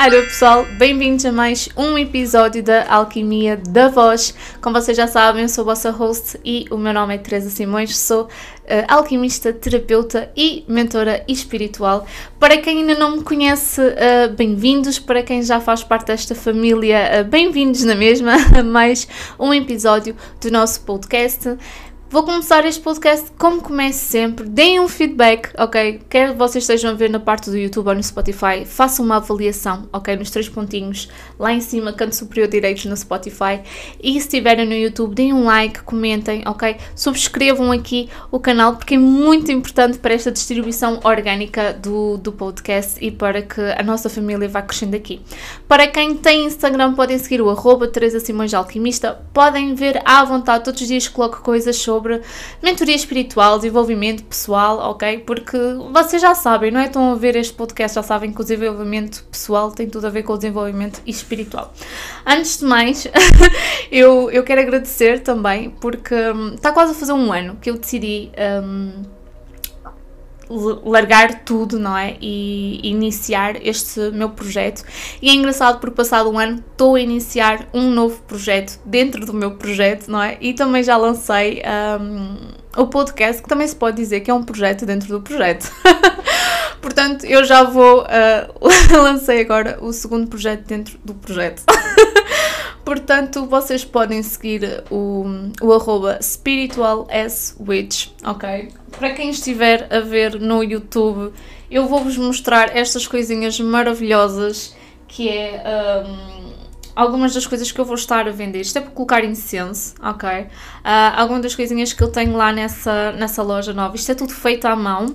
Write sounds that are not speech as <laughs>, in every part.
Olá pessoal, bem-vindos a mais um episódio da Alquimia da Voz. Como vocês já sabem, eu sou a vossa host e o meu nome é Teresa Simões, sou uh, alquimista, terapeuta e mentora espiritual. Para quem ainda não me conhece, uh, bem-vindos. Para quem já faz parte desta família, uh, bem-vindos na mesma a <laughs> mais um episódio do nosso podcast. Vou começar este podcast como começo sempre. Deem um feedback, ok? Quer vocês estejam a ver na parte do YouTube ou no Spotify, façam uma avaliação, ok? Nos três pontinhos, lá em cima, canto superior direito no Spotify. E se estiverem no YouTube, deem um like, comentem, ok? Subscrevam aqui o canal porque é muito importante para esta distribuição orgânica do, do podcast e para que a nossa família vá crescendo aqui. Para quem tem Instagram, podem seguir o arroba Teresa Simões Alquimista. Podem ver à vontade, todos os dias coloco coisas sobre mentoria espiritual, desenvolvimento pessoal, ok? Porque vocês já sabem, não é? Estão a ver este podcast, já sabem que o desenvolvimento pessoal tem tudo a ver com o desenvolvimento espiritual. Antes de mais, <laughs> eu, eu quero agradecer também, porque está quase a fazer um ano que eu decidi. Um, largar tudo, não é? E iniciar este meu projeto. E é engraçado porque passado um ano estou a iniciar um novo projeto dentro do meu projeto, não é? E também já lancei um, o podcast, que também se pode dizer que é um projeto dentro do projeto. <laughs> Portanto, eu já vou. Uh, <laughs> lancei agora o segundo projeto dentro do projeto. <laughs> Portanto, vocês podem seguir o, o arroba spiritualswitch, ok? Para quem estiver a ver no YouTube, eu vou-vos mostrar estas coisinhas maravilhosas que é um, algumas das coisas que eu vou estar a vender. Isto é para colocar incenso, ok? Uh, algumas das coisinhas que eu tenho lá nessa, nessa loja nova. Isto é tudo feito à mão.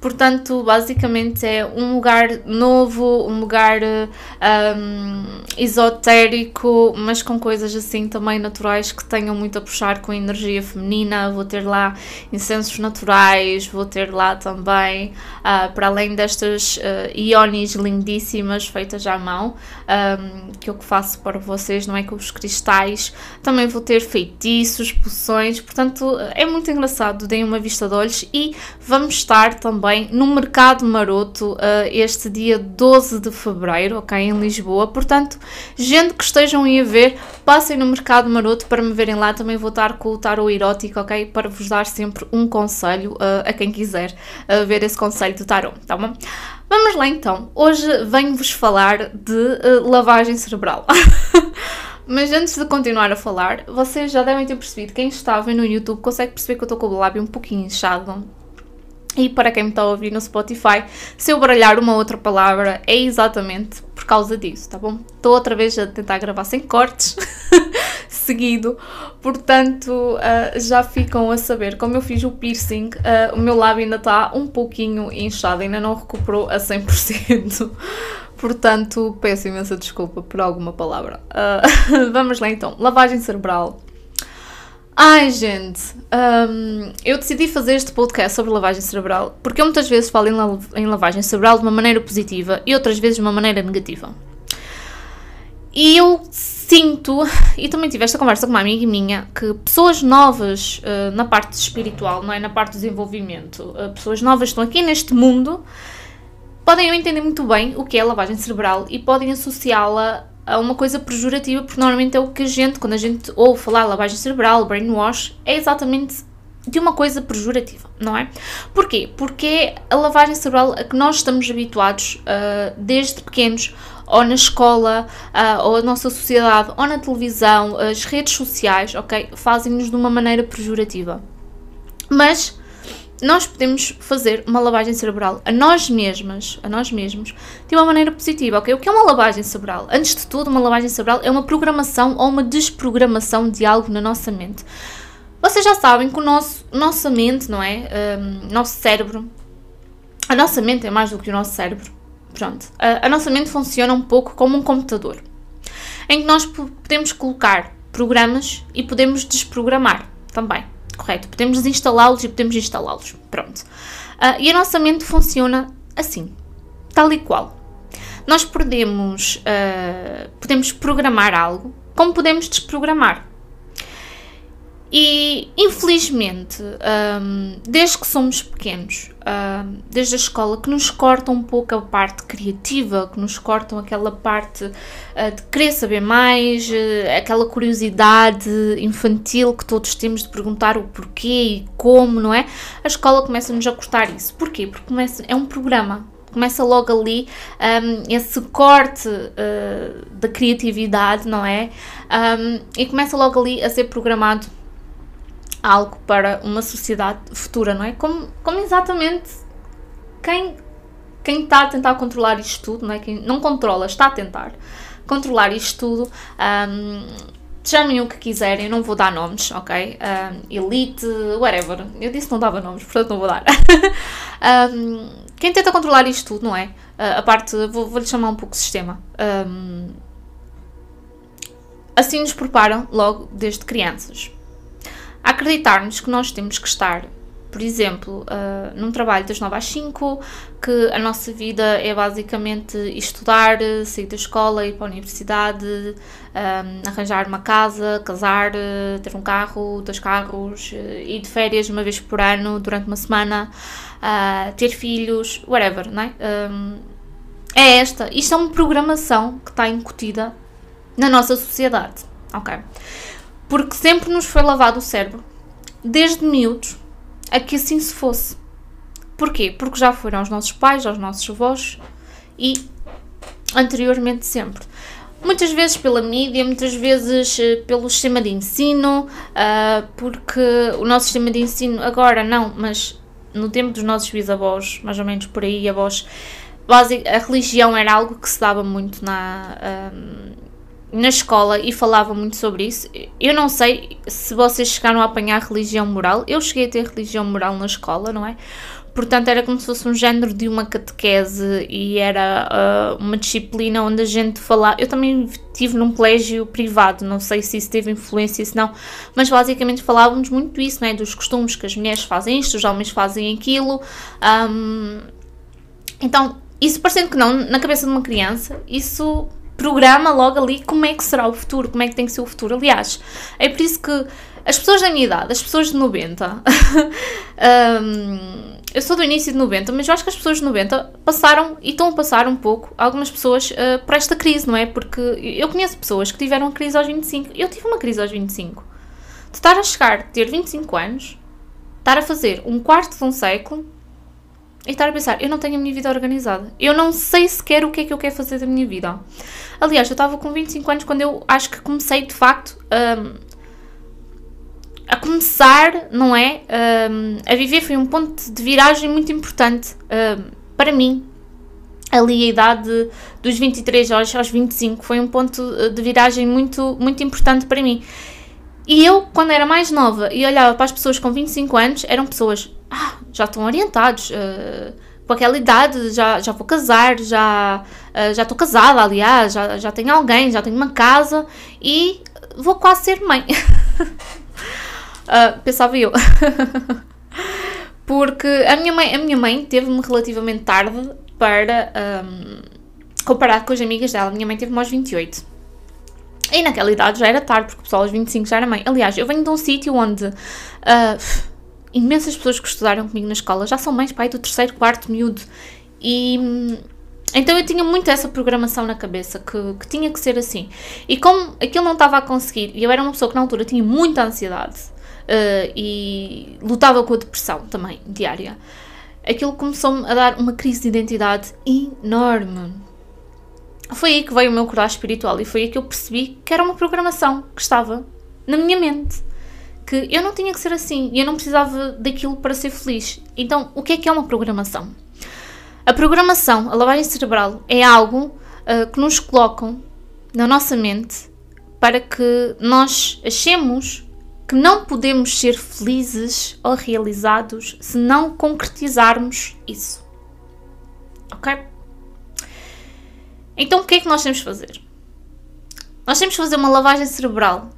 Portanto, basicamente é um lugar novo, um lugar um, esotérico, mas com coisas assim também naturais que tenham muito a puxar com a energia feminina. Vou ter lá incensos naturais, vou ter lá também, uh, para além destas uh, lindíssimas feitas à mão, um, que eu faço para vocês, não é? Com os cristais. Também vou ter feitiços, portanto é muito engraçado. Deem uma vista de olhos e vamos estar também também no Mercado Maroto uh, este dia 12 de fevereiro, ok, em Lisboa. Portanto, gente que estejam aí a ver, passem no Mercado Maroto para me verem lá. Também vou estar com o tarot erótico, ok, para vos dar sempre um conselho uh, a quem quiser uh, ver esse conselho do tarot, tá bom? Vamos lá então. Hoje venho-vos falar de lavagem cerebral. <laughs> Mas antes de continuar a falar, vocês já devem ter percebido, quem estava no YouTube consegue perceber que eu estou com o lábio um pouquinho inchado. E para quem me está a ouvir no Spotify, se eu baralhar uma outra palavra é exatamente por causa disso, tá bom? Estou outra vez a tentar gravar sem cortes, <laughs> seguido, portanto uh, já ficam a saber. Como eu fiz o piercing, uh, o meu lábio ainda está um pouquinho inchado, ainda não recuperou a 100%. Portanto, peço imensa desculpa por alguma palavra. Uh, <laughs> vamos lá então. Lavagem cerebral Ai, gente, um, eu decidi fazer este podcast sobre lavagem cerebral porque eu muitas vezes falo em, la em lavagem cerebral de uma maneira positiva e outras vezes de uma maneira negativa. E eu sinto, e também tive esta conversa com uma amiga minha, que pessoas novas uh, na parte espiritual, não é? Na parte do desenvolvimento, uh, pessoas novas estão aqui neste mundo, podem não entender muito bem o que é lavagem cerebral e podem associá-la a uma coisa pejorativa, porque normalmente é o que a gente, quando a gente ouve falar lavagem cerebral, brainwash, é exatamente de uma coisa pejorativa, não é? Porquê? Porque é a lavagem cerebral a que nós estamos habituados uh, desde pequenos, ou na escola, uh, ou a nossa sociedade, ou na televisão, as redes sociais, ok? Fazem-nos de uma maneira pejorativa. Mas nós podemos fazer uma lavagem cerebral a nós mesmas, a nós mesmos, de uma maneira positiva, ok? O que é uma lavagem cerebral? Antes de tudo, uma lavagem cerebral é uma programação ou uma desprogramação de algo na nossa mente. Vocês já sabem que o nosso, nossa mente, não é? Um, nosso cérebro, a nossa mente é mais do que o nosso cérebro. Pronto. A, a nossa mente funciona um pouco como um computador, em que nós podemos colocar programas e podemos desprogramar também correto? Podemos desinstalá-los e podemos instalá-los. Pronto. Uh, e a nossa mente funciona assim, tal e qual. Nós podemos, uh, podemos programar algo, como podemos desprogramar. E infelizmente, um, desde que somos pequenos, um, desde a escola, que nos cortam um pouco a parte criativa, que nos cortam aquela parte uh, de querer saber mais, uh, aquela curiosidade infantil que todos temos de perguntar o porquê e como, não é? A escola começa-nos a cortar isso. Porquê? Porque começa, é um programa começa logo ali um, esse corte uh, da criatividade, não é? Um, e começa logo ali a ser programado algo para uma sociedade futura, não é? Como, como exatamente quem, quem está a tentar controlar isto tudo, não é? Quem não controla, está a tentar controlar isto tudo. Um, chamem o que quiserem, não vou dar nomes, ok? Um, elite, whatever. Eu disse que não dava nomes, portanto não vou dar. <laughs> um, quem tenta controlar isto tudo, não é? Uh, a parte, vou-lhe vou chamar um pouco sistema. Um, assim nos preparam logo desde crianças. Acreditar-nos que nós temos que estar por exemplo, uh, num trabalho das 9 às 5, que a nossa vida é basicamente estudar, sair da escola, ir para a universidade, um, ah, arranjar uma casa, casar, ter um carro, dois carros, ir de férias uma vez por ano durante uma semana, uh, ter filhos, whatever, não é? Um, é esta. Isto é uma programação que está incutida na nossa sociedade, ok? Porque sempre nos foi lavado o cérebro, desde miúdos, a que assim se fosse. Porquê? Porque já foram aos nossos pais, aos nossos avós e anteriormente sempre. Muitas vezes pela mídia, muitas vezes eh, pelo sistema de ensino, uh, porque o nosso sistema de ensino agora não, mas no tempo dos nossos bisavós, mais ou menos por aí, avós, a religião era algo que se dava muito na, um, na escola e falava muito sobre isso. Eu não sei se vocês chegaram a apanhar religião moral. Eu cheguei a ter religião moral na escola, não é? Portanto, era como se fosse um género de uma catequese e era uh, uma disciplina onde a gente falava. Eu também estive num colégio privado, não sei se isso teve influência, se não, mas basicamente falávamos muito isso, não é? Dos costumes que as mulheres fazem isto, os homens fazem aquilo. Um, então, isso parecendo que não, na cabeça de uma criança, isso programa logo ali como é que será o futuro, como é que tem que ser o futuro. Aliás, é por isso que as pessoas da minha idade, as pessoas de 90, <laughs> um, eu sou do início de 90, mas eu acho que as pessoas de 90 passaram e estão a passar um pouco, algumas pessoas, uh, por esta crise, não é? Porque eu conheço pessoas que tiveram uma crise aos 25. Eu tive uma crise aos 25. De estar a chegar, ter 25 anos, estar a fazer um quarto de um século e estar a pensar, eu não tenho a minha vida organizada. Eu não sei sequer o que é que eu quero fazer da minha vida. Aliás, eu estava com 25 anos quando eu acho que comecei de facto um, a começar, não é? Um, a viver foi um ponto de viragem muito importante um, para mim. Ali a idade dos 23 aos, aos 25 foi um ponto de viragem muito, muito importante para mim. E eu, quando era mais nova e olhava para as pessoas com 25 anos, eram pessoas ah, já estão orientados. Uh, com aquela idade, já, já vou casar, já, uh, já estou casada, aliás, já, já tenho alguém, já tenho uma casa e vou quase ser mãe. uh, <laughs> pensava eu. <laughs> Porque a minha mãe, a minha mãe teve-me relativamente tarde para. Um, comparado com as amigas dela. A minha mãe teve-me aos 28. E naquela idade já era tarde, porque o pessoal aos 25 já era mãe. Aliás, eu venho de um sítio onde. Uh, imensas pessoas que estudaram comigo na escola já são mães, pai, do terceiro, quarto miúdo. E então eu tinha muito essa programação na cabeça, que, que tinha que ser assim. E como aquilo não estava a conseguir, e eu era uma pessoa que na altura tinha muita ansiedade uh, e lutava com a depressão também, diária, aquilo começou-me a dar uma crise de identidade enorme. Foi aí que veio o meu coragem espiritual e foi aí que eu percebi que era uma programação que estava na minha mente que eu não tinha que ser assim e eu não precisava daquilo para ser feliz. Então, o que é que é uma programação? A programação, a lavagem cerebral, é algo uh, que nos colocam na nossa mente para que nós achemos que não podemos ser felizes ou realizados se não concretizarmos isso. Ok? Então o que é que nós temos de fazer? Nós temos de fazer uma lavagem cerebral.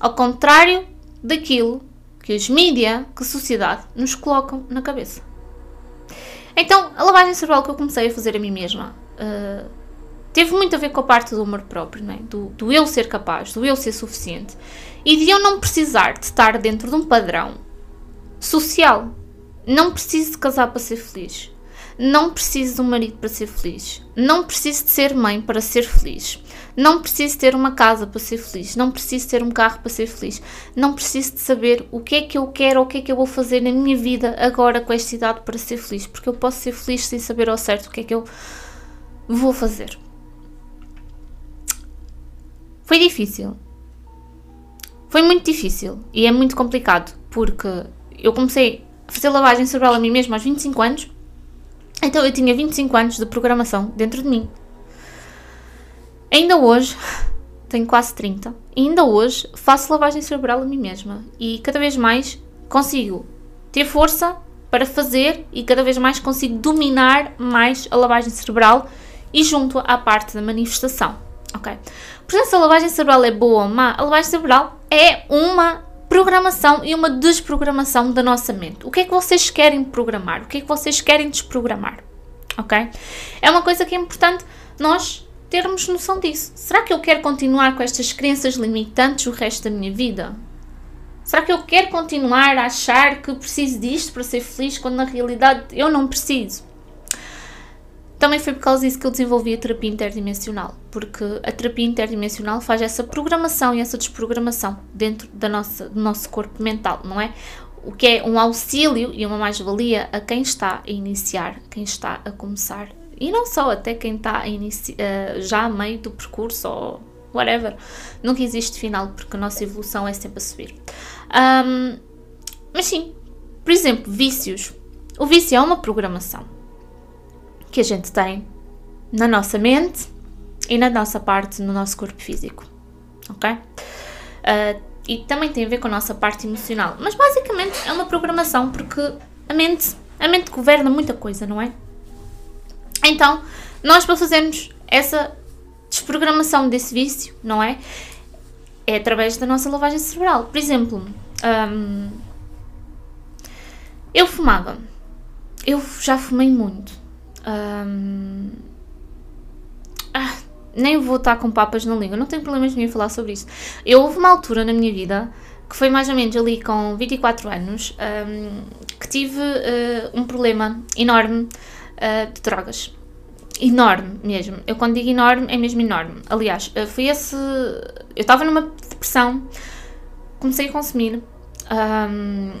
Ao contrário daquilo que os mídia, que a sociedade nos colocam na cabeça. Então, a lavagem cerebral que eu comecei a fazer a mim mesma uh, teve muito a ver com a parte do amor próprio, é? do, do eu ser capaz, do eu ser suficiente e de eu não precisar de estar dentro de um padrão social. Não preciso de casar para ser feliz. Não preciso de um marido para ser feliz. Não preciso de ser mãe para ser feliz. Não preciso ter uma casa para ser feliz. Não preciso ter um carro para ser feliz. Não preciso de saber o que é que eu quero ou o que é que eu vou fazer na minha vida agora com esta idade para ser feliz. Porque eu posso ser feliz sem saber ao certo o que é que eu vou fazer. Foi difícil. Foi muito difícil e é muito complicado porque eu comecei a fazer lavagem cerebral a mim mesma aos 25 anos, então eu tinha 25 anos de programação dentro de mim. Ainda hoje, tenho quase 30, e ainda hoje faço lavagem cerebral a mim mesma e cada vez mais consigo ter força para fazer e cada vez mais consigo dominar mais a lavagem cerebral e junto à parte da manifestação, ok? Portanto, se a lavagem cerebral é boa ou má, a lavagem cerebral é uma programação e uma desprogramação da nossa mente. O que é que vocês querem programar? O que é que vocês querem desprogramar? Ok? É uma coisa que é importante nós termos noção disso. Será que eu quero continuar com estas crenças limitantes o resto da minha vida? Será que eu quero continuar a achar que preciso disto para ser feliz quando na realidade eu não preciso? Também foi por causa disso que eu desenvolvi a terapia interdimensional, porque a terapia interdimensional faz essa programação e essa desprogramação dentro da nossa, do nosso corpo mental, não é? O que é um auxílio e uma mais-valia a quem está a iniciar, quem está a começar. E não só, até quem está uh, já a meio do percurso ou whatever. Nunca existe final, porque a nossa evolução é sempre a subir. Um, mas sim, por exemplo, vícios. O vício é uma programação que a gente tem na nossa mente e na nossa parte, no nosso corpo físico, ok? Uh, e também tem a ver com a nossa parte emocional, mas basicamente é uma programação porque a mente, a mente governa muita coisa, não é? Então, nós para fazermos essa desprogramação desse vício, não é? É através da nossa lavagem cerebral. Por exemplo, um, eu fumava. Eu já fumei muito um... Ah, nem vou estar com papas na língua, não tenho problemas nenhum em falar sobre isso. Eu houve uma altura na minha vida, que foi mais ou menos ali com 24 anos, um, que tive uh, um problema enorme uh, de drogas. Enorme mesmo. Eu quando digo enorme, é mesmo enorme. Aliás, uh, foi esse. Eu estava numa depressão, comecei a consumir, um,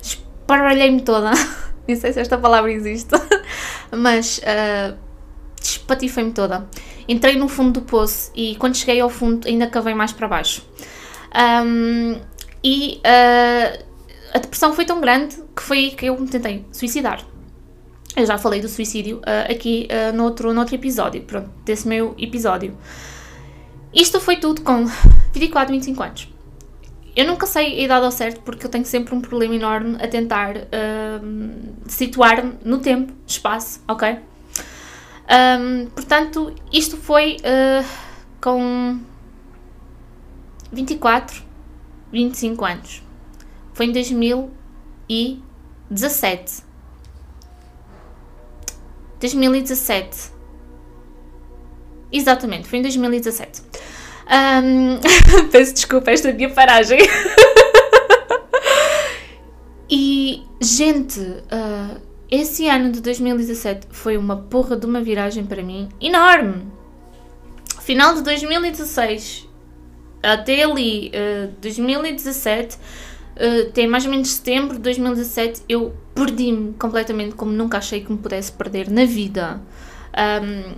esparalhei-me toda. <laughs> Nem sei se esta palavra existe, <laughs> mas uh, despatifei-me toda. Entrei no fundo do poço e quando cheguei ao fundo ainda cavei mais para baixo. Um, e uh, a depressão foi tão grande que foi que eu me tentei suicidar. Eu já falei do suicídio uh, aqui uh, no, outro, no outro episódio, pronto, desse meu episódio. Isto foi tudo com 24, 25 anos. Eu nunca sei a idade ao certo porque eu tenho sempre um problema enorme a tentar uh, situar-me no tempo, espaço, ok? Um, portanto, isto foi uh, com 24, 25 anos. Foi em 2017. 2017. Exatamente, foi em 2017. Um, <laughs> peço desculpa esta minha paragem. <laughs> e, gente, uh, esse ano de 2017 foi uma porra de uma viragem para mim enorme. Final de 2016 até ali, uh, 2017, até mais ou menos setembro de 2017, eu perdi-me completamente como nunca achei que me pudesse perder na vida. Um,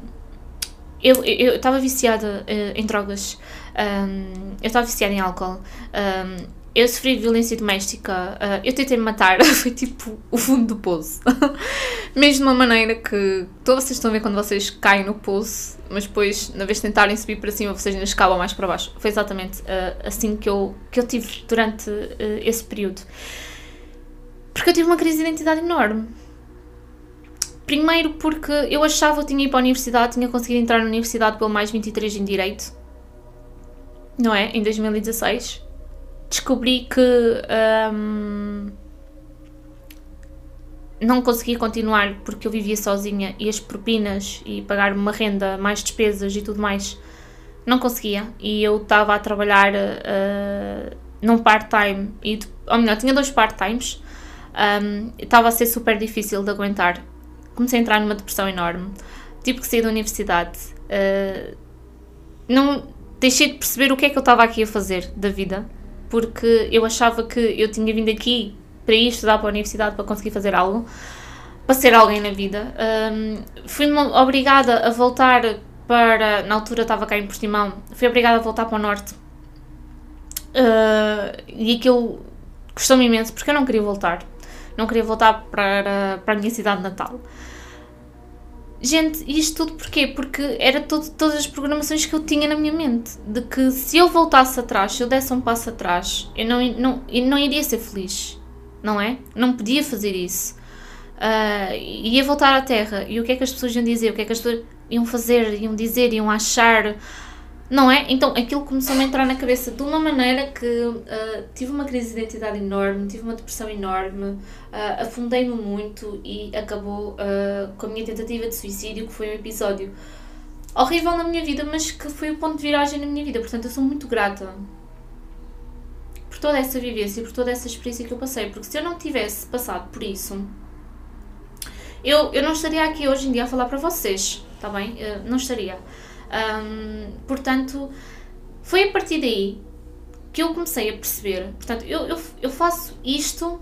eu estava viciada uh, em drogas, um, eu estava viciada em álcool, um, eu sofri violência doméstica, uh, eu tentei me matar, <laughs> foi tipo o fundo do poço. <laughs> Mesmo de uma maneira que todos vocês estão a ver quando vocês caem no poço, mas depois, na vez de tentarem subir para cima, vocês ainda escalam mais para baixo. Foi exatamente uh, assim que eu, que eu tive durante esse período. Porque eu tive uma crise de identidade enorme Primeiro porque eu achava que eu tinha ido para a universidade, tinha conseguido entrar na universidade pelo mais 23 em Direito, não é? Em 2016. Descobri que. Um, não conseguia continuar porque eu vivia sozinha e as propinas e pagar uma renda, mais despesas e tudo mais, não conseguia. E eu estava a trabalhar uh, num part-time, ou melhor, tinha dois part-times, um, estava a ser super difícil de aguentar. Comecei a entrar numa depressão enorme, tive que sair da universidade. Uh, não deixei de perceber o que é que eu estava aqui a fazer da vida, porque eu achava que eu tinha vindo aqui para ir estudar para a universidade para conseguir fazer algo, para ser alguém na vida. Um, fui obrigada a voltar para. Na altura estava cá em Portimão, fui obrigada a voltar para o Norte. Uh, e aquilo custou-me imenso porque eu não queria voltar. Não queria voltar para, para a minha cidade natal. Gente, isto tudo porquê? Porque era todo, todas as programações que eu tinha na minha mente. De que se eu voltasse atrás, se eu desse um passo atrás, eu não, não, eu não iria ser feliz não é? Não podia fazer isso. Uh, ia voltar à Terra. E o que é que as pessoas iam dizer? O que é que as pessoas iam fazer, iam dizer, iam achar? Não é? Então aquilo começou-me a entrar na cabeça de uma maneira que uh, tive uma crise de identidade enorme, tive uma depressão enorme, uh, afundei-me muito e acabou com a minha tentativa de suicídio, que foi um episódio horrível na minha vida, mas que foi o ponto de viragem na minha vida. Portanto, eu sou muito grata por toda essa vivência por toda essa experiência que eu passei, porque se eu não tivesse passado por isso, eu, eu não estaria aqui hoje em dia a falar para vocês, está bem? Não estaria. Um, portanto, foi a partir daí que eu comecei a perceber. Portanto, eu, eu, eu faço isto,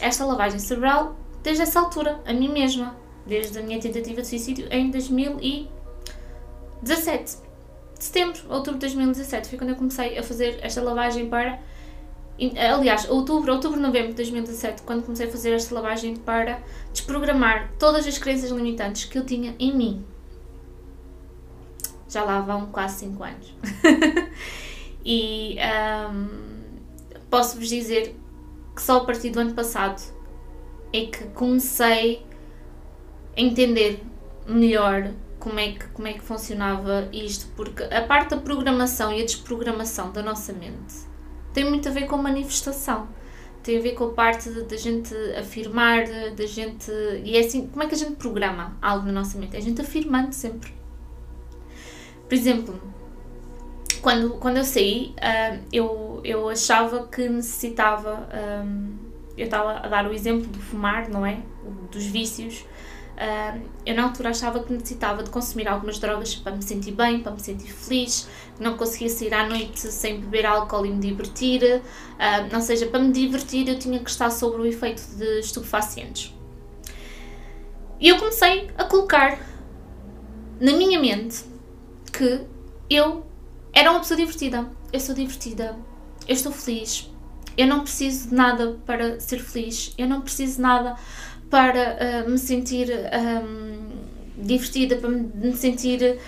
esta lavagem cerebral, desde essa altura, a mim mesma, desde a minha tentativa de suicídio em 2017. Setembro, outubro de 2017 foi quando eu comecei a fazer esta lavagem para Aliás, outubro, outubro, novembro de 2017, quando comecei a fazer esta lavagem para desprogramar todas as crenças limitantes que eu tinha em mim. Já lá vão quase 5 anos. <laughs> e um, posso-vos dizer que só a partir do ano passado é que comecei a entender melhor como é que, como é que funcionava isto, porque a parte da programação e a desprogramação da nossa mente tem muito a ver com manifestação. Tem a ver com a parte da gente afirmar, da gente. E é assim, como é que a gente programa algo na nossa mente? É a gente afirmando sempre. Por exemplo, quando, quando eu saí, uh, eu, eu achava que necessitava. Um, eu estava a dar o exemplo do fumar, não é? Dos vícios. Uh, eu na altura achava que necessitava de consumir algumas drogas para me sentir bem, para me sentir feliz, não conseguia sair à noite sem beber álcool e me divertir, uh, ou seja, para me divertir eu tinha que estar sobre o efeito de estupefacientes. E eu comecei a colocar na minha mente que eu era uma pessoa divertida, eu sou divertida, eu estou feliz, eu não preciso de nada para ser feliz, eu não preciso de nada para uh, me sentir um, divertida, para me sentir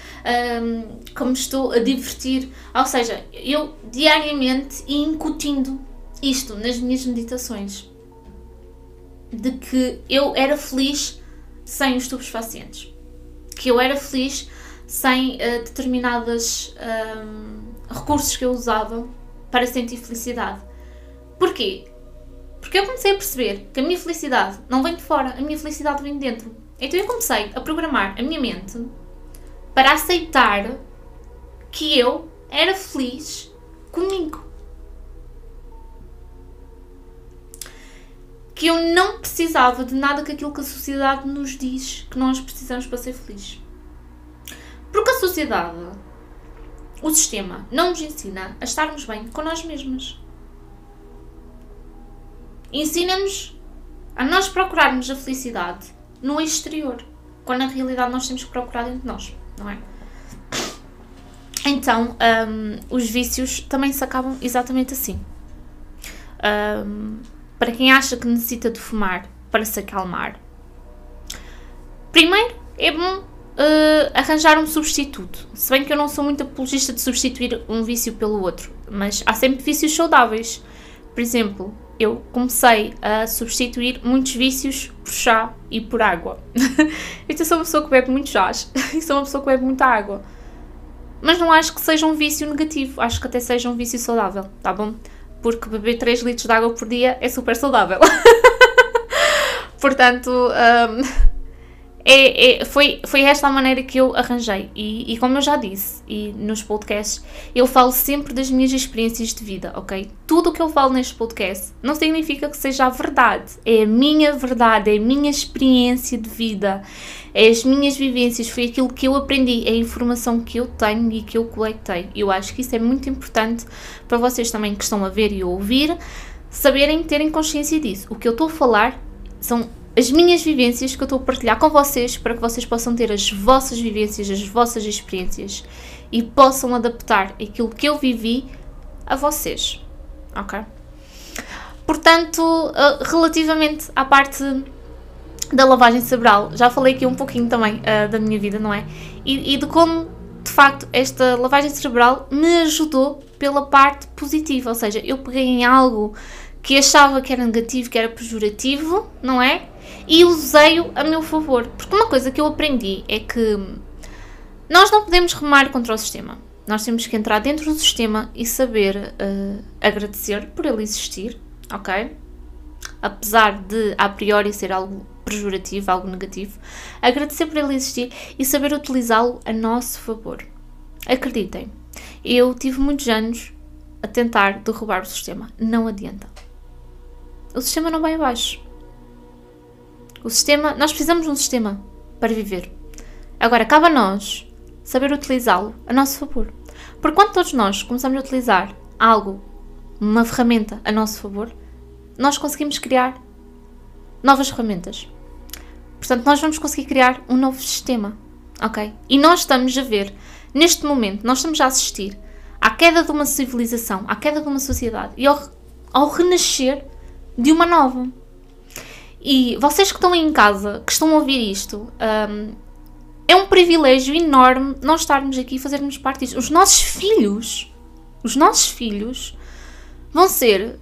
um, como estou a divertir. Ou seja, eu diariamente ia incutindo isto nas minhas meditações. De que eu era feliz sem os estupefacientes, que eu era feliz sem uh, determinados um, recursos que eu usava para sentir felicidade. Porquê? Porque eu comecei a perceber que a minha felicidade não vem de fora, a minha felicidade vem de dentro. Então eu comecei a programar a minha mente para aceitar que eu era feliz comigo. Que eu não precisava de nada que aquilo que a sociedade nos diz que nós precisamos para ser felizes. Porque a sociedade, o sistema, não nos ensina a estarmos bem com nós mesmas ensina-nos a nós procurarmos a felicidade no exterior, quando na realidade nós temos que procurar dentro de nós, não é? Então, um, os vícios também se acabam exatamente assim. Um, para quem acha que necessita de fumar para se acalmar, primeiro é bom uh, arranjar um substituto. Se bem que eu não sou muito apologista de substituir um vício pelo outro, mas há sempre vícios saudáveis. Por exemplo, eu comecei a substituir muitos vícios por chá e por água. <laughs> eu sou uma pessoa que bebe muito chás <laughs> e sou uma pessoa que bebe muita água. Mas não acho que seja um vício negativo, acho que até seja um vício saudável, tá bom? Porque beber 3 litros de água por dia é super saudável. <laughs> Portanto, um, é, é, foi, foi esta a maneira que eu arranjei. E, e, como eu já disse, e nos podcasts, eu falo sempre das minhas experiências de vida, ok? Tudo o que eu falo neste podcast não significa que seja a verdade. É a minha verdade, é a minha experiência de vida, é as minhas vivências, foi aquilo que eu aprendi, é a informação que eu tenho e que eu coletei. Eu acho que isso é muito importante para vocês também que estão a ver e a ouvir, saberem, terem consciência disso. O que eu estou a falar são as minhas vivências que eu estou a partilhar com vocês para que vocês possam ter as vossas vivências, as vossas experiências e possam adaptar aquilo que eu vivi a vocês. Ok? Portanto, uh, relativamente à parte da lavagem cerebral, já falei aqui um pouquinho também uh, da minha vida, não é? E, e de como, de facto, esta lavagem cerebral me ajudou pela parte positiva, ou seja, eu peguei em algo que achava que era negativo, que era pejorativo, não é? E usei-o a meu favor. Porque uma coisa que eu aprendi é que nós não podemos remar contra o sistema. Nós temos que entrar dentro do sistema e saber uh, agradecer por ele existir, ok? Apesar de a priori ser algo pejorativo, algo negativo, agradecer por ele existir e saber utilizá-lo a nosso favor. Acreditem, eu tive muitos anos a tentar derrubar o sistema. Não adianta. O sistema não vai abaixo. O sistema, nós precisamos de um sistema para viver. Agora, cabe a nós saber utilizá-lo a nosso favor. Porque quando todos nós começamos a utilizar algo, uma ferramenta a nosso favor, nós conseguimos criar novas ferramentas. Portanto, nós vamos conseguir criar um novo sistema, ok? E nós estamos a ver, neste momento, nós estamos a assistir à queda de uma civilização, à queda de uma sociedade e ao, ao renascer de uma nova. E vocês que estão aí em casa, que estão a ouvir isto, um, é um privilégio enorme nós estarmos aqui e fazermos parte disto. Os nossos filhos, os nossos filhos, vão ser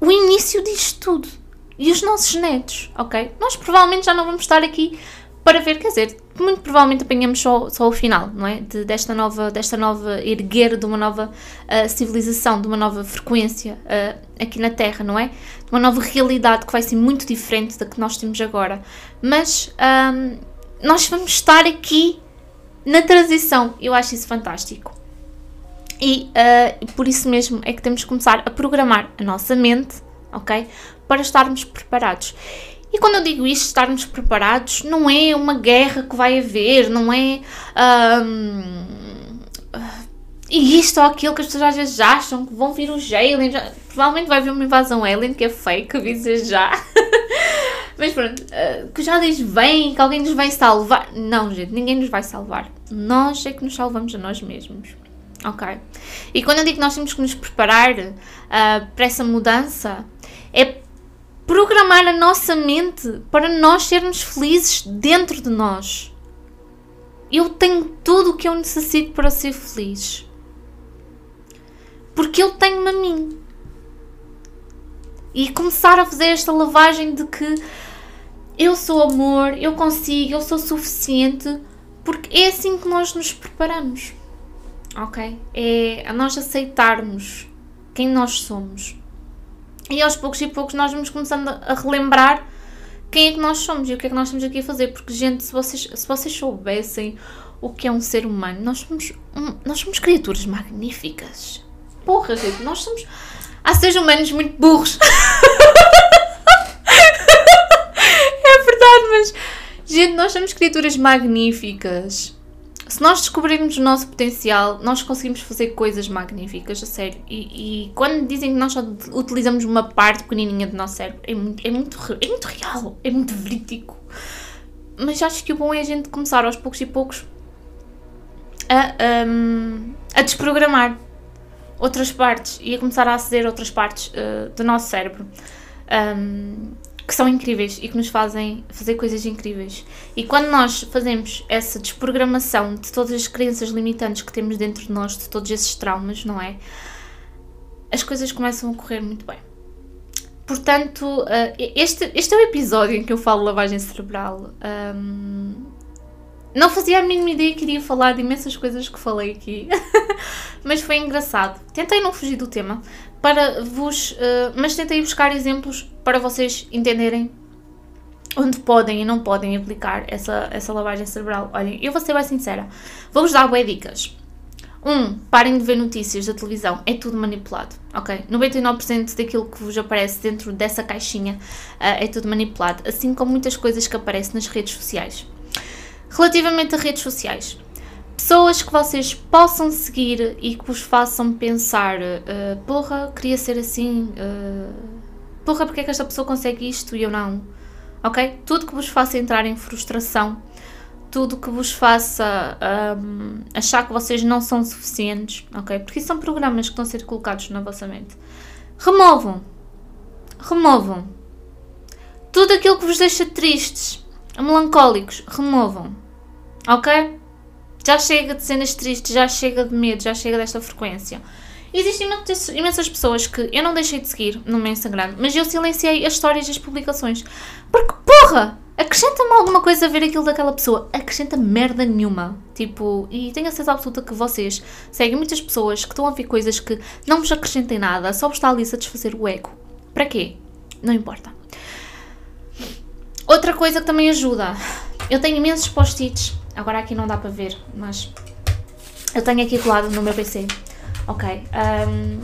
o início disto tudo. E os nossos netos, ok? Nós provavelmente já não vamos estar aqui para ver, quer dizer, muito provavelmente apanhamos só, só o final, não é? De, desta, nova, desta nova erguer de uma nova uh, civilização, de uma nova frequência uh, aqui na Terra, não é? De uma nova realidade que vai ser muito diferente da que nós temos agora. Mas um, nós vamos estar aqui na transição. Eu acho isso fantástico. E uh, por isso mesmo é que temos que começar a programar a nossa mente, ok? Para estarmos preparados. E quando eu digo isto, estarmos preparados, não é uma guerra que vai haver, não é. Um, e isto ou aquilo que as pessoas às vezes acham que vão vir os aliens. Provavelmente vai haver uma invasão alien que é fake, avisa já. <laughs> Mas pronto, uh, que já diz vem, que alguém nos vai salvar. Não, gente, ninguém nos vai salvar. Nós é que nos salvamos a nós mesmos. Ok? E quando eu digo que nós temos que nos preparar uh, para essa mudança, é programar a nossa mente para nós sermos felizes dentro de nós. Eu tenho tudo o que eu necessito para ser feliz. Porque eu tenho-me a mim. E começar a fazer esta lavagem de que eu sou amor, eu consigo, eu sou suficiente, porque é assim que nós nos preparamos. Ok? É a nós aceitarmos quem nós somos. E aos poucos e poucos nós vamos começando a relembrar quem é que nós somos e o que é que nós estamos aqui a fazer. Porque, gente, se vocês, se vocês soubessem o que é um ser humano, nós somos, um, nós somos criaturas magníficas. Porra, gente, nós somos. Há seres humanos muito burros. <laughs> é verdade, mas. Gente, nós somos criaturas magníficas se nós descobrirmos o nosso potencial, nós conseguimos fazer coisas magníficas, a sério. E, e quando dizem que nós só utilizamos uma parte pequenininha do nosso cérebro, é muito, é muito, é muito real, é muito verídico. Mas acho que o bom é a gente começar aos poucos e poucos a, um, a desprogramar outras partes e a começar a aceder a outras partes uh, do nosso cérebro. Um, que são incríveis e que nos fazem fazer coisas incríveis. E quando nós fazemos essa desprogramação de todas as crenças limitantes que temos dentro de nós, de todos esses traumas, não é? As coisas começam a correr muito bem. Portanto, eh, este, este é o episódio em que eu falo lavagem cerebral. Um, não fazia a mínima ideia que iria falar de imensas coisas que falei aqui, <laughs> mas foi engraçado. Tentei não fugir do tema, para vos. Uh, mas tentei buscar exemplos para vocês entenderem onde podem e não podem aplicar essa, essa lavagem cerebral. Olhem, eu vou ser bem sincera, vou-vos dar boas dicas. Um, parem de ver notícias da televisão, é tudo manipulado, ok? 99% daquilo que vos aparece dentro dessa caixinha uh, é tudo manipulado, assim como muitas coisas que aparecem nas redes sociais. Relativamente a redes sociais, pessoas que vocês possam seguir e que vos façam pensar: uh, porra, queria ser assim, uh, porra, porque é que esta pessoa consegue isto e eu não? Ok? Tudo que vos faça entrar em frustração tudo que vos faça um, achar que vocês não são suficientes, ok? Porque são programas que estão a ser colocados na vossa mente. Removam. Removam. Tudo aquilo que vos deixa tristes, melancólicos, removam. Ok? Já chega de cenas tristes, já chega de medo, já chega desta frequência. Existem imensas pessoas que eu não deixei de seguir no meu Instagram, mas eu silenciei as histórias e as publicações. Porque, porra! Acrescenta-me alguma coisa a ver aquilo daquela pessoa. Acrescenta merda nenhuma. Tipo, e tenho a certeza absoluta que vocês seguem muitas pessoas que estão a ver coisas que não vos acrescentem nada, só vos está ali satisfazer o ego. Para quê? Não importa. Outra coisa que também ajuda. Eu tenho imensos post-its. Agora aqui não dá para ver, mas eu tenho aqui colado no meu PC. Ok. Um,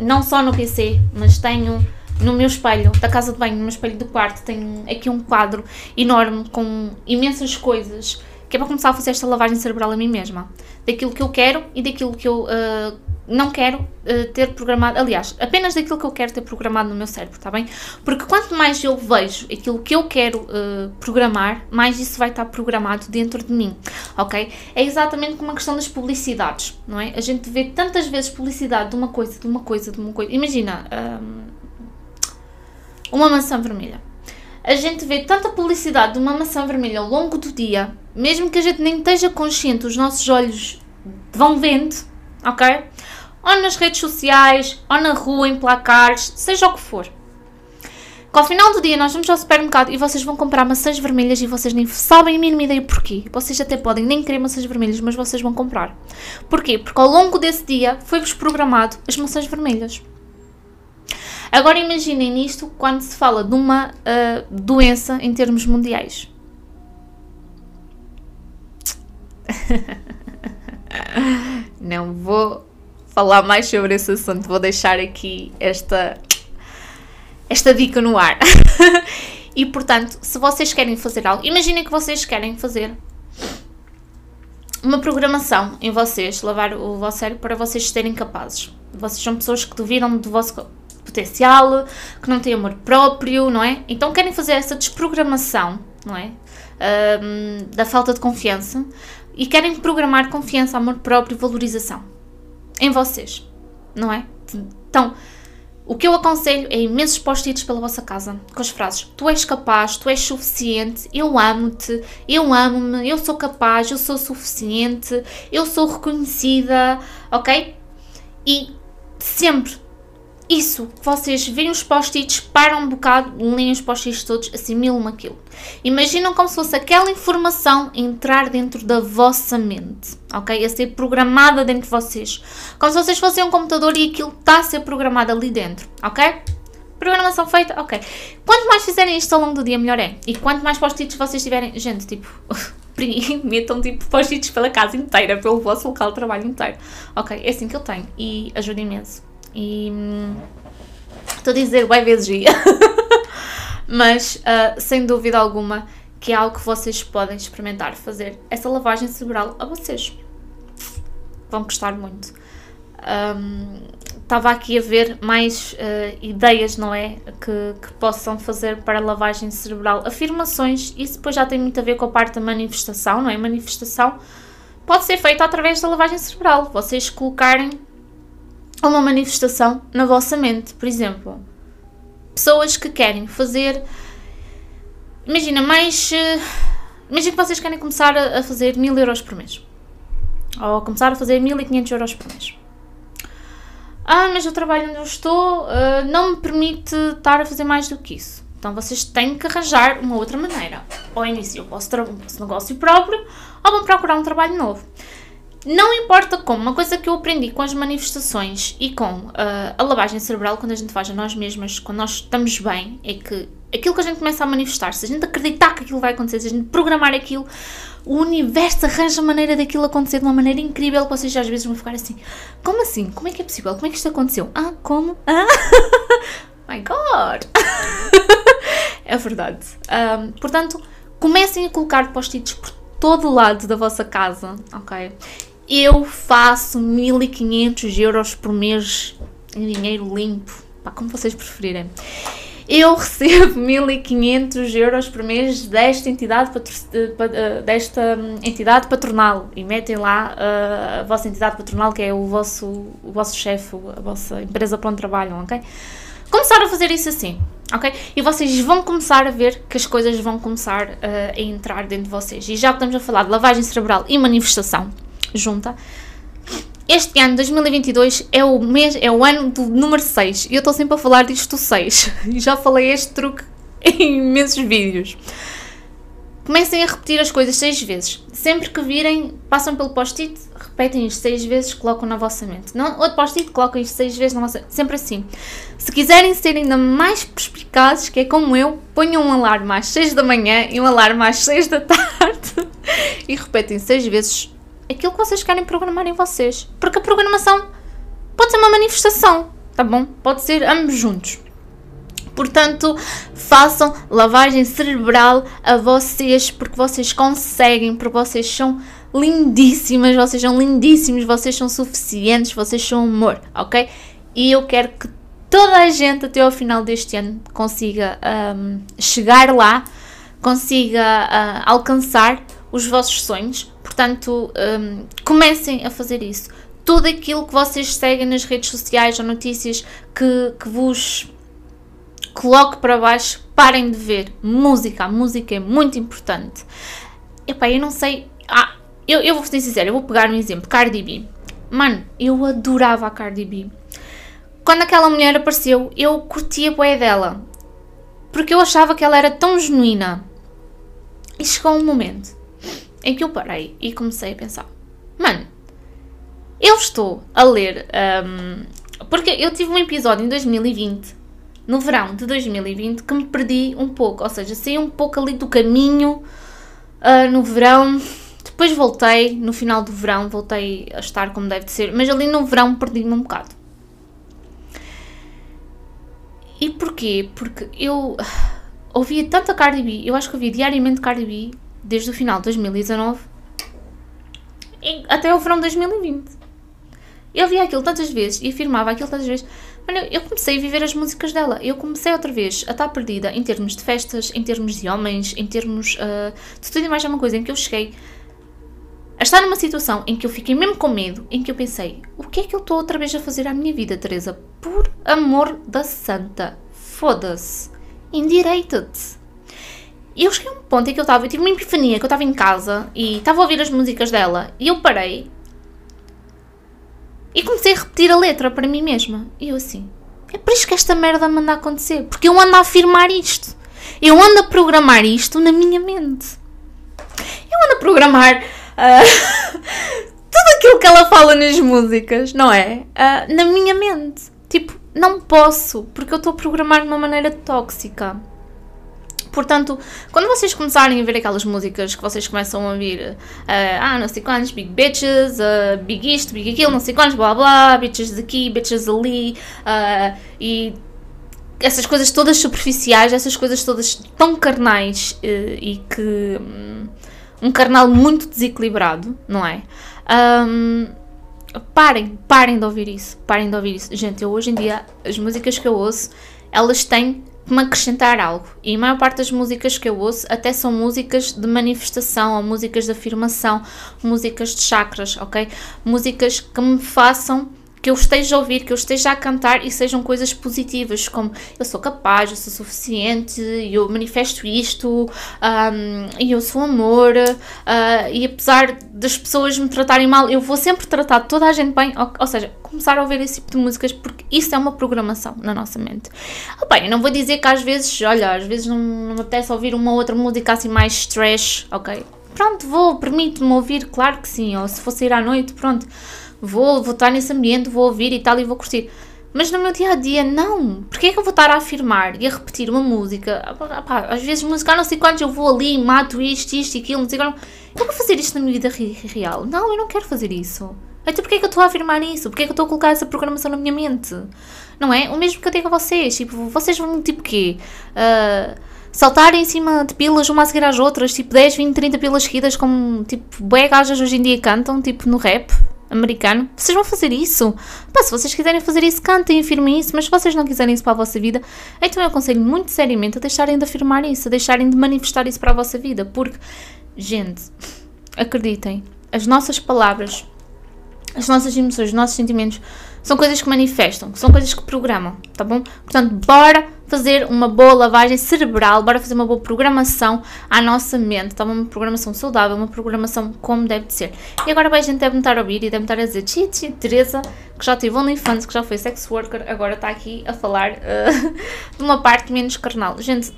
não só no PC, mas tenho no meu espelho da casa de banho, no meu espelho do quarto, tenho aqui um quadro enorme com imensas coisas que é para começar a fazer esta lavagem cerebral a mim mesma. Daquilo que eu quero e daquilo que eu uh, não quero uh, ter programado. Aliás, apenas daquilo que eu quero ter programado no meu cérebro, está bem? Porque quanto mais eu vejo aquilo que eu quero uh, programar, mais isso vai estar programado dentro de mim, ok? É exatamente como a questão das publicidades, não é? A gente vê tantas vezes publicidade de uma coisa, de uma coisa, de uma coisa. Imagina. Um, uma maçã vermelha. A gente vê tanta publicidade de uma maçã vermelha ao longo do dia, mesmo que a gente nem esteja consciente, os nossos olhos vão vendo, ok? Ou nas redes sociais, ou na rua, em placares, seja o que for. Que ao final do dia nós vamos ao supermercado e vocês vão comprar maçãs vermelhas e vocês nem sabem a mínima ideia porquê. Vocês até podem nem querer maçãs vermelhas, mas vocês vão comprar. Porquê? Porque ao longo desse dia foi-vos programado as maçãs vermelhas. Agora imaginem nisto quando se fala de uma uh, doença em termos mundiais. <laughs> Não vou falar mais sobre esse assunto, vou deixar aqui esta, esta dica no ar. <laughs> e portanto, se vocês querem fazer algo, imaginem que vocês querem fazer uma programação em vocês, lavar o vosso cérebro para vocês serem capazes. Vocês são pessoas que duvidam do vosso potencial, que não têm amor próprio, não é? Então querem fazer essa desprogramação, não é? Um, da falta de confiança e querem programar confiança, amor próprio, valorização em vocês, não é? Então, o que eu aconselho é imensos post-its pela vossa casa com as frases: Tu és capaz, tu és suficiente, eu amo-te, eu amo-me, eu sou capaz, eu sou suficiente, eu sou reconhecida, ok? E sempre isso, vocês veem os post-its, param um bocado, leem os post-its todos, assimilam aquilo. Imaginam como se fosse aquela informação entrar dentro da vossa mente, ok? A ser programada dentro de vocês. Como se vocês fossem um computador e aquilo está a ser programado ali dentro, ok? Programação feita, ok. Quanto mais fizerem isto ao longo do dia, melhor é. E quanto mais post-its vocês tiverem, gente, tipo, <laughs> <laughs> metam tipo post-its pela casa inteira, pelo vosso local de trabalho inteiro. Ok, é assim que eu tenho e ajuda imenso. E estou a dizer vai vezes. <laughs> Mas uh, sem dúvida alguma que é algo que vocês podem experimentar fazer essa lavagem cerebral a vocês. Vão gostar muito. Estava um, aqui a ver mais uh, ideias, não é? Que, que possam fazer para lavagem cerebral. Afirmações, isso depois já tem muito a ver com a parte da manifestação, não é? Manifestação pode ser feita através da lavagem cerebral. Vocês colocarem uma manifestação na vossa mente. Por exemplo, pessoas que querem fazer. Imagina, mais. Uh, imagina que vocês querem começar a, a fazer mil euros por mês. Ou começar a fazer 1500 euros por mês. Ah, mas o trabalho onde eu estou uh, não me permite estar a fazer mais do que isso. Então vocês têm que arranjar uma outra maneira. Ou iniciam o vosso, o vosso negócio próprio, ou vão procurar um trabalho novo. Não importa como, uma coisa que eu aprendi com as manifestações e com uh, a lavagem cerebral, quando a gente faz a nós mesmas, quando nós estamos bem, é que aquilo que a gente começa a manifestar, se a gente acreditar que aquilo vai acontecer, se a gente programar aquilo, o universo arranja maneira daquilo acontecer de uma maneira incrível que vocês às vezes vão ficar assim: como assim? Como é que é possível? Como é que isto aconteceu? Ah, como? Ah! <laughs> My God! <laughs> é verdade. Um, portanto, comecem a colocar post-its por todo o lado da vossa casa, ok? Eu faço 1500 euros por mês em dinheiro limpo, pá, como vocês preferirem. Eu recebo <laughs> 1500 euros por mês desta entidade, eh, desta hum, entidade patronal e metem lá uh, a vossa entidade patronal, que é o vosso, o vosso chefe, a vossa empresa para onde trabalham, ok? Começar a fazer isso assim, ok? E vocês vão começar a ver que as coisas vão começar a entrar dentro de vocês. E já que estamos a falar de lavagem cerebral e manifestação, junta. Este ano, 2022, é o, mês, é o ano do número 6 e eu estou sempre a falar disto 6 <laughs> e já falei este truque <laughs> em imensos vídeos. Comecem a repetir as coisas 6 vezes. Sempre que virem, passam pelo post-it, repetem isto 6 vezes, colocam na vossa mente. Não, outro post-it, colocam isto 6 vezes na vossa Sempre assim. Se quiserem ser ainda mais perspicazes, que é como eu, ponham um alarme às 6 da manhã e um alarme às 6 da <laughs> tarde e repetem 6 vezes aquilo que vocês querem programar em vocês. Porque a programação pode ser uma manifestação, tá bom? Pode ser ambos juntos. Portanto, façam lavagem cerebral a vocês, porque vocês conseguem, porque vocês são lindíssimas, vocês são lindíssimos, vocês são suficientes, vocês são amor, ok? E eu quero que toda a gente até ao final deste ano consiga um, chegar lá, consiga uh, alcançar os vossos sonhos. Portanto, um, comecem a fazer isso. Tudo aquilo que vocês seguem nas redes sociais ou notícias que, que vos coloque para baixo, parem de ver. Música, a música é muito importante. Epá, eu não sei. Ah, eu, eu vou ser sincera, eu vou pegar um exemplo: Cardi B. Mano, eu adorava a Cardi B. Quando aquela mulher apareceu, eu curtia a boé dela. Porque eu achava que ela era tão genuína. E chegou um momento em que eu parei e comecei a pensar: mano, eu estou a ler. Um, porque eu tive um episódio em 2020, no verão de 2020, que me perdi um pouco, ou seja, saí um pouco ali do caminho uh, no verão. Depois voltei, no final do verão, voltei a estar como deve de ser, mas ali no verão perdi-me um bocado. E porquê? Porque eu ouvia tanta Cardi B, eu acho que ouvia diariamente Cardi B desde o final de 2019 até o verão de 2020. Eu via aquilo tantas vezes e afirmava aquilo tantas vezes. Mano, eu comecei a viver as músicas dela. Eu comecei outra vez a estar perdida em termos de festas, em termos de homens, em termos uh, de tudo e mais uma coisa em que eu cheguei a estar numa situação em que eu fiquei mesmo com medo, em que eu pensei: o que é que eu estou outra vez a fazer à minha vida, Teresa? Por amor da santa, foda-se, endireita-te. E eu cheguei a um ponto em que eu estava, eu tive uma epifania, que eu estava em casa e estava a ouvir as músicas dela e eu parei e comecei a repetir a letra para mim mesma. E eu assim, é por isso que esta merda me anda a acontecer, porque eu ando a afirmar isto. Eu ando a programar isto na minha mente. Eu ando a programar uh, <laughs> tudo aquilo que ela fala nas músicas, não é? Uh, na minha mente. Tipo, não posso, porque eu estou a programar de uma maneira tóxica. Portanto, quando vocês começarem a ver aquelas músicas que vocês começam a ouvir, uh, ah, não sei quantos, big bitches, uh, big isto, big aquilo, não sei quantos, blá blá, bitches daqui, bitches ali, uh, e essas coisas todas superficiais, essas coisas todas tão carnais e que. Um, um carnal muito desequilibrado, não é? Um, parem, parem de ouvir isso, parem de ouvir isso. Gente, eu hoje em dia, as músicas que eu ouço, elas têm me acrescentar algo. E a maior parte das músicas que eu ouço até são músicas de manifestação, ou músicas de afirmação, músicas de chakras, ok? Músicas que me façam que eu esteja a ouvir, que eu esteja a cantar e sejam coisas positivas, como eu sou capaz, eu sou suficiente, eu manifesto isto, e eu sou amor, uh, e apesar das pessoas me tratarem mal, eu vou sempre tratar toda a gente bem, ou, ou seja, começar a ouvir esse tipo de músicas, porque isso é uma programação na nossa mente. Oh, bem, eu não vou dizer que às vezes, olha, às vezes não, não me apetece ouvir uma outra música assim mais stress, ok? pronto, vou, permito-me ouvir, claro que sim, ou se for sair à noite, pronto, vou, vou estar nesse ambiente, vou ouvir e tal, e vou curtir. Mas no meu dia a dia, não. Porquê é que eu vou estar a afirmar e a repetir uma música? Ah, às vezes, música, não sei quantos, eu vou ali, mato isto, isto e aquilo, não sei quantos. Eu vou fazer isto na minha vida real? Não, eu não quero fazer isso. Então porquê é que eu estou a afirmar isso? Porquê é que eu estou a colocar essa programação na minha mente? Não é? O mesmo que eu digo a vocês. Tipo, vocês vão, tipo, quê? Uh, saltar em cima de pilas uma a seguir às outras, tipo 10, 20, 30 pilas seguidas, como, tipo, bué gajas hoje em dia cantam, tipo, no rap americano. Vocês vão fazer isso? Pá, se vocês quiserem fazer isso, cantem, afirmem isso, mas se vocês não quiserem isso para a vossa vida, então eu aconselho muito seriamente a deixarem de afirmar isso, a deixarem de manifestar isso para a vossa vida, porque, gente, acreditem, as nossas palavras, as nossas emoções, os nossos sentimentos são coisas que manifestam, são coisas que programam, tá bom? Portanto, bora fazer uma boa lavagem cerebral, bora fazer uma boa programação à nossa mente, tá? Uma programação saudável, uma programação como deve de ser. E agora a gente deve estar a ouvir e deve estar a dizer, Titi, Teresa, que já teve OnlyFans, que já foi sex worker, agora está aqui a falar uh, <laughs> de uma parte menos carnal. Gente,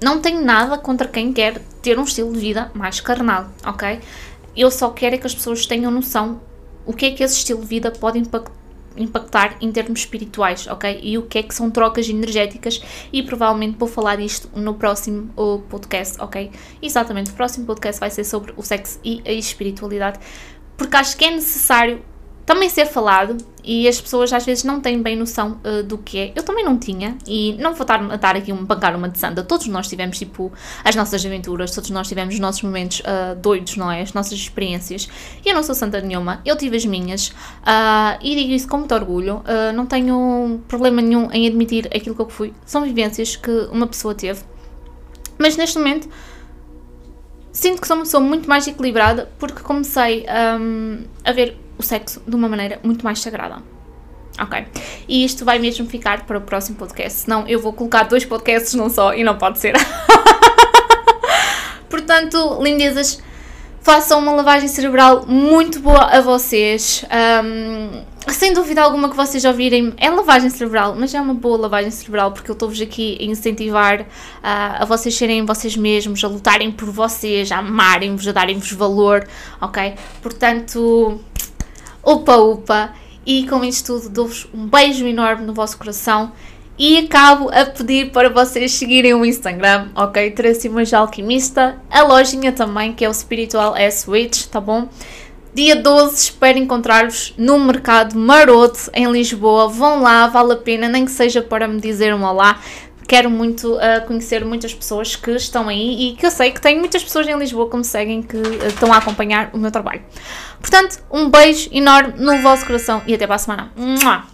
não tenho nada contra quem quer ter um estilo de vida mais carnal, ok? Eu só quero é que as pessoas tenham noção o que é que esse estilo de vida pode impactar em termos espirituais, ok? E o que é que são trocas energéticas e provavelmente vou falar disto no próximo podcast, ok? Exatamente, o próximo podcast vai ser sobre o sexo e a espiritualidade, porque acho que é necessário também ser falado e as pessoas às vezes não têm bem noção uh, do que é. Eu também não tinha e não vou estar a dar aqui um bancar uma de santa. Todos nós tivemos tipo as nossas aventuras, todos nós tivemos os nossos momentos uh, doidos, não é? As nossas experiências. E eu não sou santa nenhuma, eu tive as minhas uh, e digo isso com muito orgulho. não tenho problema nenhum em admitir aquilo que eu fui. São vivências que uma pessoa teve. Mas neste momento sinto que sou uma pessoa muito mais equilibrada porque comecei um, a ver o sexo de uma maneira muito mais sagrada. Ok? E isto vai mesmo ficar para o próximo podcast, senão eu vou colocar dois podcasts num só e não pode ser. <laughs> Portanto, lindezas, façam uma lavagem cerebral muito boa a vocês. Um, sem dúvida alguma que vocês ouvirem, é lavagem cerebral, mas é uma boa lavagem cerebral porque eu estou-vos aqui a incentivar uh, a vocês serem vocês mesmos, a lutarem por vocês, a amarem-vos, a darem-vos valor, ok? Portanto, upa upa. E com isto tudo, dou-vos um beijo enorme no vosso coração. E acabo a pedir para vocês seguirem o Instagram, ok? Tracy Manja Alquimista, a lojinha também, que é o Spiritual S Witch, tá bom? Dia 12 espero encontrar-vos no Mercado Maroto, em Lisboa. Vão lá, vale a pena, nem que seja para me dizer um olá. Quero muito uh, conhecer muitas pessoas que estão aí e que eu sei que tenho muitas pessoas em Lisboa que me seguem que uh, estão a acompanhar o meu trabalho. Portanto, um beijo enorme no vosso coração e até para a semana. Mua!